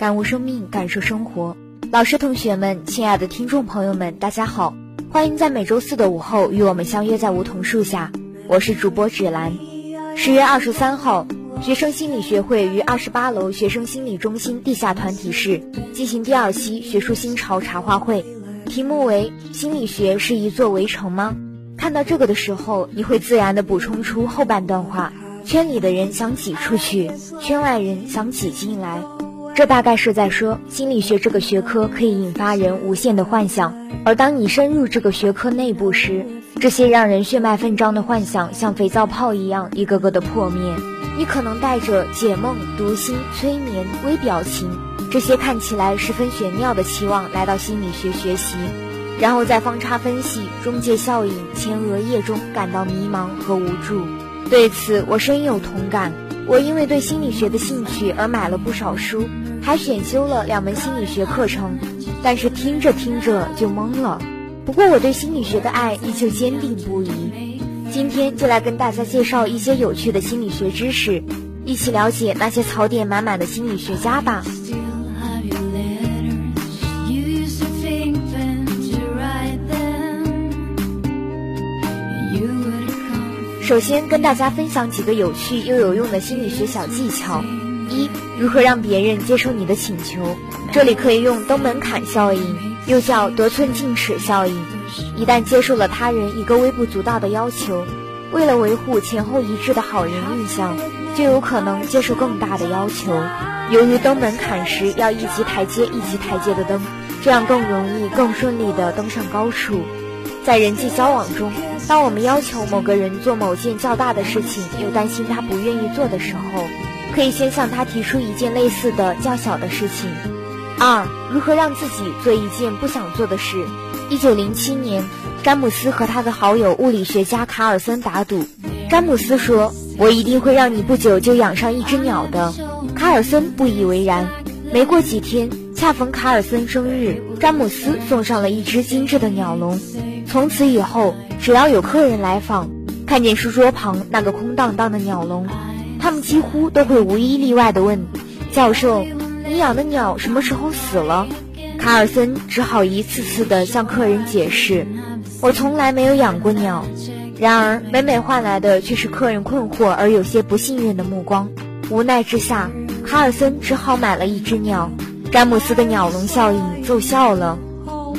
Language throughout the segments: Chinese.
感悟生命，感受生活。老师、同学们，亲爱的听众朋友们，大家好，欢迎在每周四的午后与我们相约在梧桐树下。我是主播芷兰。十月二十三号，学生心理学会于二十八楼学生心理中心地下团体室进行第二期学术新潮茶话会，题目为“心理学是一座围城吗？”看到这个的时候，你会自然的补充出后半段话：圈里的人想挤出去，圈外人想挤进来。这大概是在说，心理学这个学科可以引发人无限的幻想，而当你深入这个学科内部时，这些让人血脉奋张的幻想像肥皂泡一样一个个的破灭。你可能带着解梦、读心、催眠、微表情这些看起来十分玄妙的期望来到心理学学习，然后在方差分析、中介效应、前额叶中感到迷茫和无助。对此，我深有同感。我因为对心理学的兴趣而买了不少书。还选修了两门心理学课程，但是听着听着就懵了。不过我对心理学的爱依旧坚定不移。今天就来跟大家介绍一些有趣的心理学知识，一起了解那些槽点满满的心理学家吧。首先跟大家分享几个有趣又有用的心理学小技巧。一、如何让别人接受你的请求？这里可以用登门槛效应，又叫得寸进尺效应。一旦接受了他人一个微不足道的要求，为了维护前后一致的好人印象，就有可能接受更大的要求。由于登门槛时要一级台阶一级台阶的登，这样更容易、更顺利地登上高处。在人际交往中，当我们要求某个人做某件较大的事情，又担心他不愿意做的时候，可以先向他提出一件类似的较小的事情。二，如何让自己做一件不想做的事？一九零七年，詹姆斯和他的好友物理学家卡尔森打赌。詹姆斯说：“我一定会让你不久就养上一只鸟的。”卡尔森不以为然。没过几天，恰逢卡尔森生日，詹姆斯送上了一只精致的鸟笼。从此以后，只要有客人来访，看见书桌旁那个空荡荡的鸟笼。他们几乎都会无一例外地问：“教授，你养的鸟什么时候死了？”卡尔森只好一次次地向客人解释：“我从来没有养过鸟。”然而，每每换来的却是客人困惑而有些不信任的目光。无奈之下，卡尔森只好买了一只鸟。詹姆斯的鸟笼效应奏效了。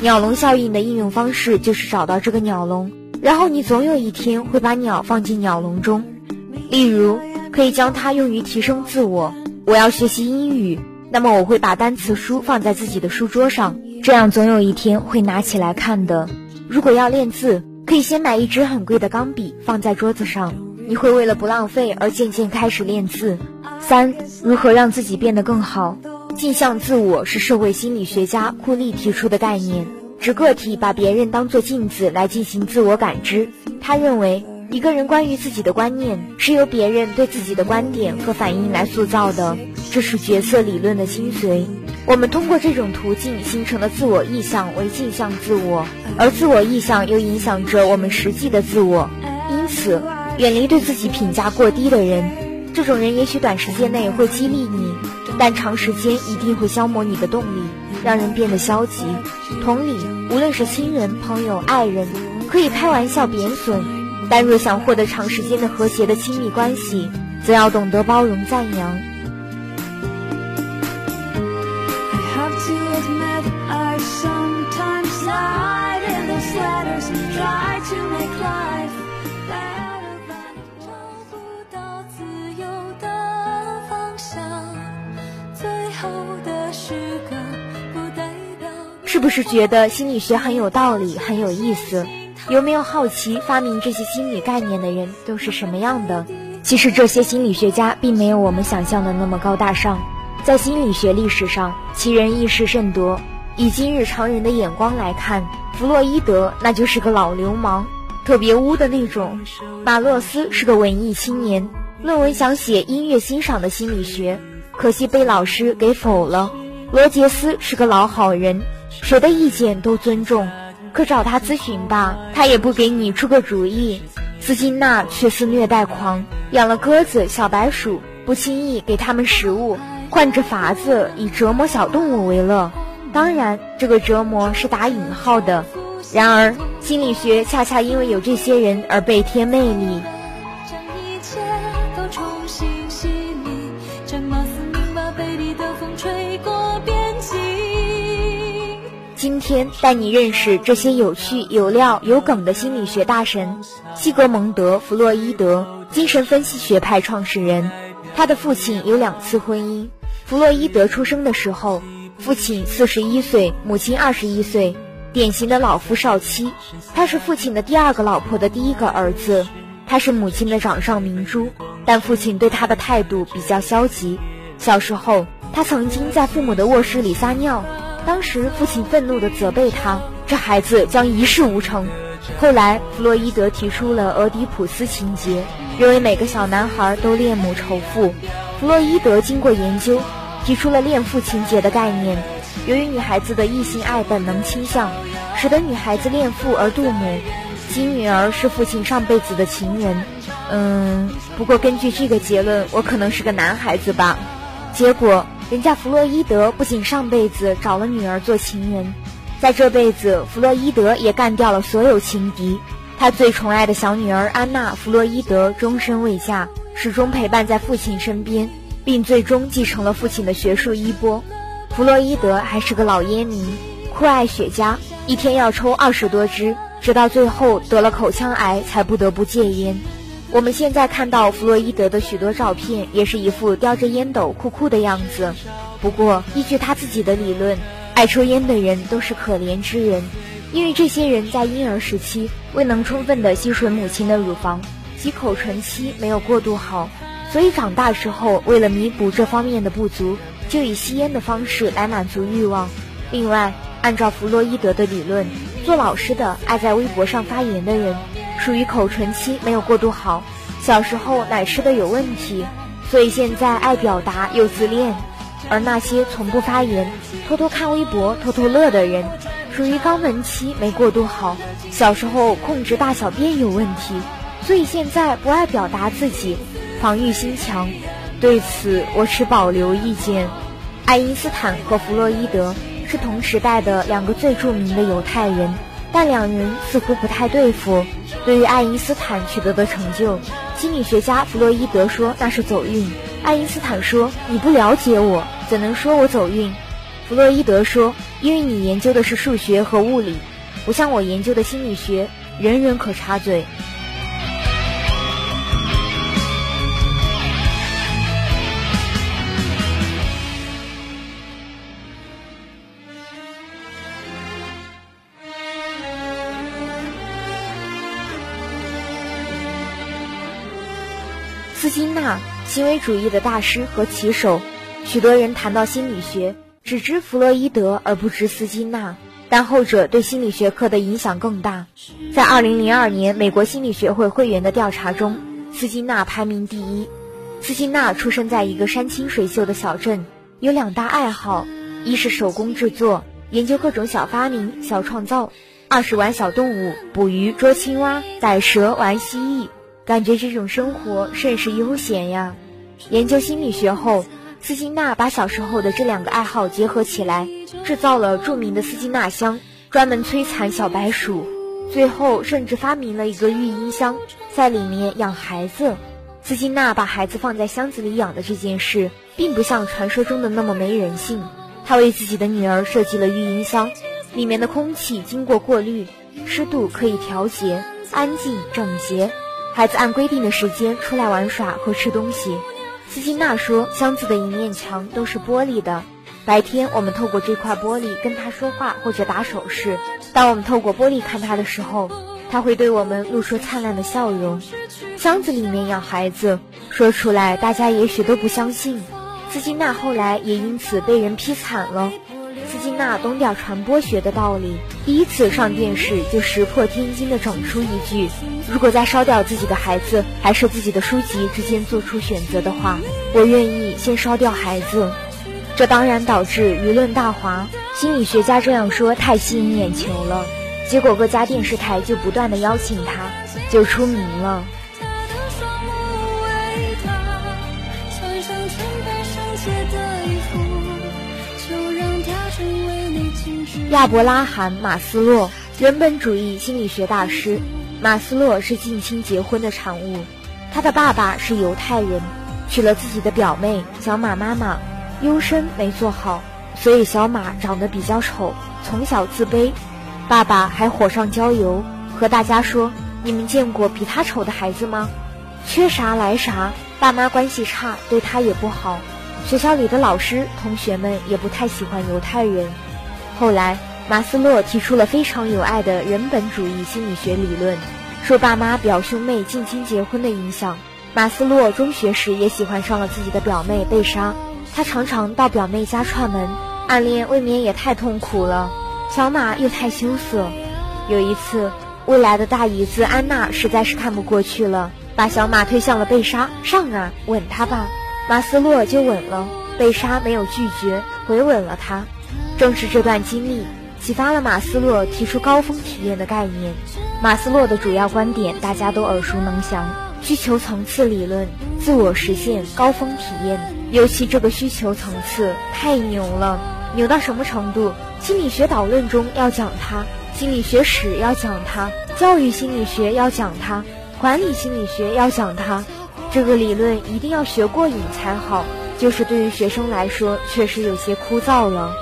鸟笼效应的应用方式就是找到这个鸟笼，然后你总有一天会把鸟放进鸟笼中。例如。可以将它用于提升自我。我要学习英语，那么我会把单词书放在自己的书桌上，这样总有一天会拿起来看的。如果要练字，可以先买一支很贵的钢笔放在桌子上，你会为了不浪费而渐渐开始练字。三、如何让自己变得更好？镜像自我是社会心理学家库利提出的概念，指个体把别人当作镜子来进行自我感知。他认为。一个人关于自己的观念是由别人对自己的观点和反应来塑造的，这是角色理论的精髓。我们通过这种途径形成的自我意向为镜像自我，而自我意向又影响着我们实际的自我。因此，远离对自己评价过低的人。这种人也许短时间内会激励你，但长时间一定会消磨你的动力，让人变得消极。同理，无论是亲人、朋友、爱人，可以开玩笑贬损。但若想获得长时间的和谐的亲密关系，则要懂得包容赞扬。是不是觉得心理学很有道理，很有意思？有没有好奇发明这些心理概念的人都是什么样的？其实这些心理学家并没有我们想象的那么高大上，在心理学历史上，其人异事甚多。以今日常人的眼光来看，弗洛伊德那就是个老流氓，特别污的那种；马勒斯是个文艺青年，论文想写音乐欣赏的心理学，可惜被老师给否了；罗杰斯是个老好人，谁的意见都尊重，可找他咨询吧，他也不给你出个主意。斯金纳却是虐待狂，养了鸽子、小白鼠，不轻易给他们食物，换着法子以折磨小动物为乐。当然，这个折磨是打引号的。然而，心理学恰恰因为有这些人而倍添魅力一切都重新洗礼这么。今天带你认识这些有趣、有料、有梗的心理学大神——西格蒙德·弗洛伊德，精神分析学派创始人。他的父亲有两次婚姻。弗洛伊德出生的时候，父亲四十一岁，母亲二十一岁，典型的老夫少妻。他是父亲的第二个老婆的第一个儿子，他是母亲的掌上明珠，但父亲对他的态度比较消极。小时候，他曾经在父母的卧室里撒尿。当时父亲愤怒地责备他：“这孩子将一事无成。”后来弗洛伊德提出了俄狄浦斯情节，认为每个小男孩都恋母仇父。弗洛伊德经过研究，提出了恋父情节的概念。由于女孩子的异性爱本能倾向，使得女孩子恋父而妒母，其女儿是父亲上辈子的情人。嗯，不过根据这个结论，我可能是个男孩子吧。结果。人家弗洛伊德不仅上辈子找了女儿做情人，在这辈子，弗洛伊德也干掉了所有情敌。他最宠爱的小女儿安娜·弗洛伊德终身未嫁，始终陪伴在父亲身边，并最终继承了父亲的学术衣钵。弗洛伊德还是个老烟民，酷爱雪茄，一天要抽二十多支，直到最后得了口腔癌才不得不戒烟。我们现在看到弗洛伊德的许多照片，也是一副叼着烟斗酷酷的样子。不过，依据他自己的理论，爱抽烟的人都是可怜之人，因为这些人在婴儿时期未能充分的吸吮母亲的乳房，及口唇期没有过渡好，所以长大之后为了弥补这方面的不足，就以吸烟的方式来满足欲望。另外，按照弗洛伊德的理论，做老师的爱在微博上发言的人。属于口唇期没有过渡好，小时候奶吃的有问题，所以现在爱表达又自恋；而那些从不发言、偷偷看微博、偷偷乐的人，属于肛门期没过渡好，小时候控制大小便有问题，所以现在不爱表达自己，防御心强。对此我持保留意见。爱因斯坦和弗洛伊德是同时代的两个最著名的犹太人。但两人似乎不太对付。对于爱因斯坦取得的成就，心理学家弗洛伊德说那是走运。爱因斯坦说：“你不了解我，怎能说我走运？”弗洛伊德说：“因为你研究的是数学和物理，不像我研究的心理学，人人可插嘴。”纳，行为主义的大师和棋手。许多人谈到心理学，只知弗洛伊德而不知斯金纳，但后者对心理学科的影响更大。在2002年美国心理学会会员的调查中，斯金纳排名第一。斯金纳出生在一个山清水秀的小镇，有两大爱好：一是手工制作，研究各种小发明、小创造；二是玩小动物，捕鱼、捉青蛙、逮蛇、玩蜥蜴。感觉这种生活甚是悠闲呀。研究心理学后，斯金纳把小时候的这两个爱好结合起来，制造了著名的斯金纳箱，专门摧残小白鼠。最后甚至发明了一个育婴箱，在里面养孩子。斯金纳把孩子放在箱子里养的这件事，并不像传说中的那么没人性。他为自己的女儿设计了育婴箱，里面的空气经过过滤，湿度可以调节，安静整洁。孩子按规定的时间出来玩耍和吃东西。斯金纳说，箱子的一面墙都是玻璃的。白天，我们透过这块玻璃跟他说话或者打手势。当我们透过玻璃看他的时候，他会对我们露出灿烂的笑容。箱子里面养孩子，说出来大家也许都不相信。斯金纳后来也因此被人批惨了。斯金纳懂点传播学的道理，第一次上电视就石破天惊地整出一句：“如果在烧掉自己的孩子还是自己的书籍之间做出选择的话，我愿意先烧掉孩子。”这当然导致舆论大哗。心理学家这样说太吸引眼球了，结果各家电视台就不断的邀请他，就出名了。的衣服亚伯拉罕·马斯洛，人本主义心理学大师。马斯洛是近亲结婚的产物，他的爸爸是犹太人，娶了自己的表妹小马妈妈。优生没做好，所以小马长得比较丑，从小自卑。爸爸还火上浇油，和大家说：“你们见过比他丑的孩子吗？缺啥来啥。”爸妈关系差，对他也不好。学校里的老师、同学们也不太喜欢犹太人。后来，马斯洛提出了非常有爱的人本主义心理学理论，受爸妈表兄妹近亲结婚的影响，马斯洛中学时也喜欢上了自己的表妹贝莎。他常常到表妹家串门，暗恋未免也太痛苦了。小马又太羞涩。有一次，未来的大姨子安娜实在是看不过去了，把小马推向了贝莎，上啊，吻他吧。马斯洛就吻了，贝莎没有拒绝，回吻了他。正是这段经历，启发了马斯洛提出高峰体验的概念。马斯洛的主要观点大家都耳熟能详：需求层次理论、自我实现、高峰体验。尤其这个需求层次太牛了，牛到什么程度？心理学导论中要讲它，心理学史要讲它，教育心理学要讲它，管理心理学要讲它。这个理论一定要学过瘾才好，就是对于学生来说，确实有些枯燥了。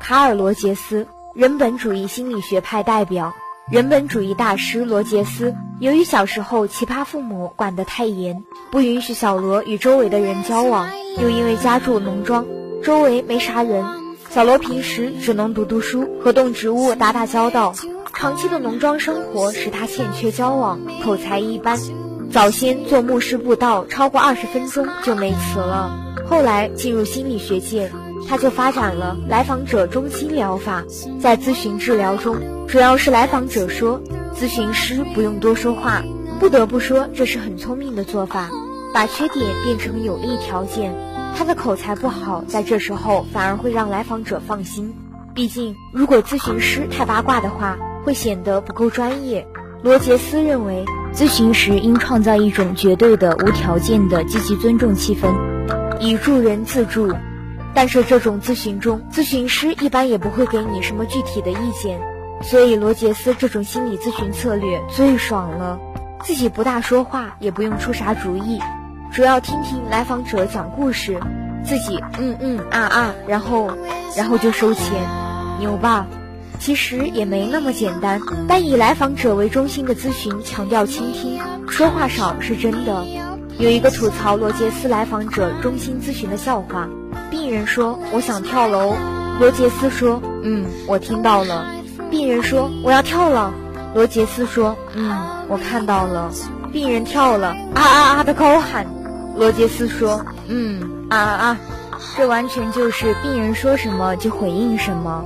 卡尔·罗杰斯，人本主义心理学派代表，人本主义大师罗杰斯。由于小时候奇葩父母管得太严，不允许小罗与周围的人交往，又因为家住农庄，周围没啥人，小罗平时只能读读书，和动植物打打交道。长期的农庄生活使他欠缺交往，口才一般。早先做牧师布道，超过二十分钟就没词了。后来进入心理学界。他就发展了来访者中心疗法，在咨询治疗中，主要是来访者说，咨询师不用多说话。不得不说，这是很聪明的做法，把缺点变成有利条件。他的口才不好，在这时候反而会让来访者放心。毕竟，如果咨询师太八卦的话，会显得不够专业。罗杰斯认为，咨询时应创造一种绝对的无条件的积极尊重气氛，以助人自助。但是这种咨询中，咨询师一般也不会给你什么具体的意见，所以罗杰斯这种心理咨询策略最爽了，自己不大说话，也不用出啥主意，主要听听来访者讲故事，自己嗯嗯啊啊，然后然后就收钱，牛吧？其实也没那么简单，但以来访者为中心的咨询强调倾听，说话少是真的。有一个吐槽罗杰斯来访者中心咨询的笑话。病人说：“我想跳楼。”罗杰斯说：“嗯，我听到了。”病人说：“我要跳了。”罗杰斯说：“嗯，我看到了。”病人跳了，啊啊啊的高喊。罗杰斯说：“嗯，啊啊啊，这完全就是病人说什么就回应什么。”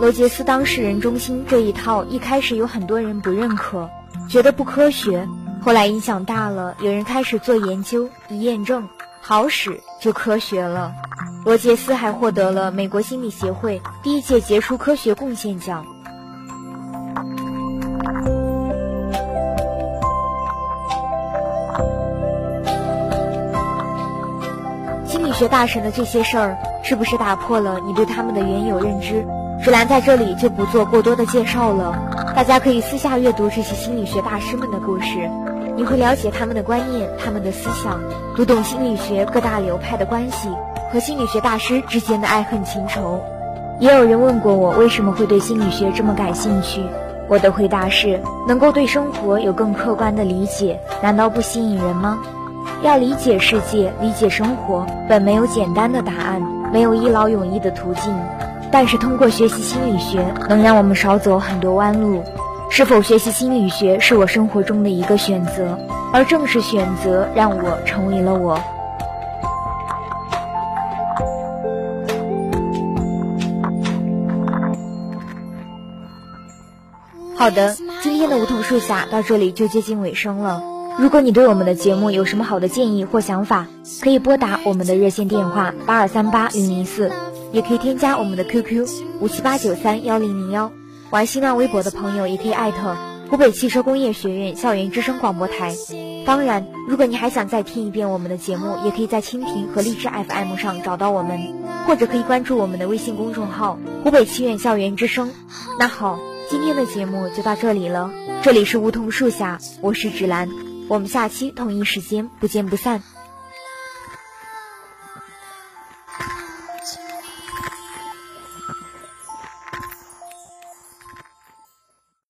罗杰斯当事人中心这一套一开始有很多人不认可，觉得不科学。后来影响大了，有人开始做研究，一验证好使就科学了。罗杰斯还获得了美国心理协会第一届杰出科学贡献奖。心理学大神的这些事儿，是不是打破了你对他们的原有认知？芷兰在这里就不做过多的介绍了，大家可以私下阅读这些心理学大师们的故事，你会了解他们的观念、他们的思想，读懂心理学各大流派的关系。和心理学大师之间的爱恨情仇。也有人问过我为什么会对心理学这么感兴趣，我的回答是：能够对生活有更客观的理解，难道不吸引人吗？要理解世界，理解生活，本没有简单的答案，没有一劳永逸的途径。但是通过学习心理学，能让我们少走很多弯路。是否学习心理学是我生活中的一个选择，而正是选择让我成为了我。好的，今天的梧桐树下到这里就接近尾声了。如果你对我们的节目有什么好的建议或想法，可以拨打我们的热线电话八二三八零零四，也可以添加我们的 QQ 五七八九三幺零零幺。玩新浪微博的朋友也可以艾特湖北汽车工业学院校园之声广播台。当然，如果你还想再听一遍我们的节目，也可以在蜻蜓和荔枝 FM 上找到我们，或者可以关注我们的微信公众号湖北汽院校园之声。那好。今天的节目就到这里了，这里是梧桐树下，我是芷兰，我们下期同一时间不见不散。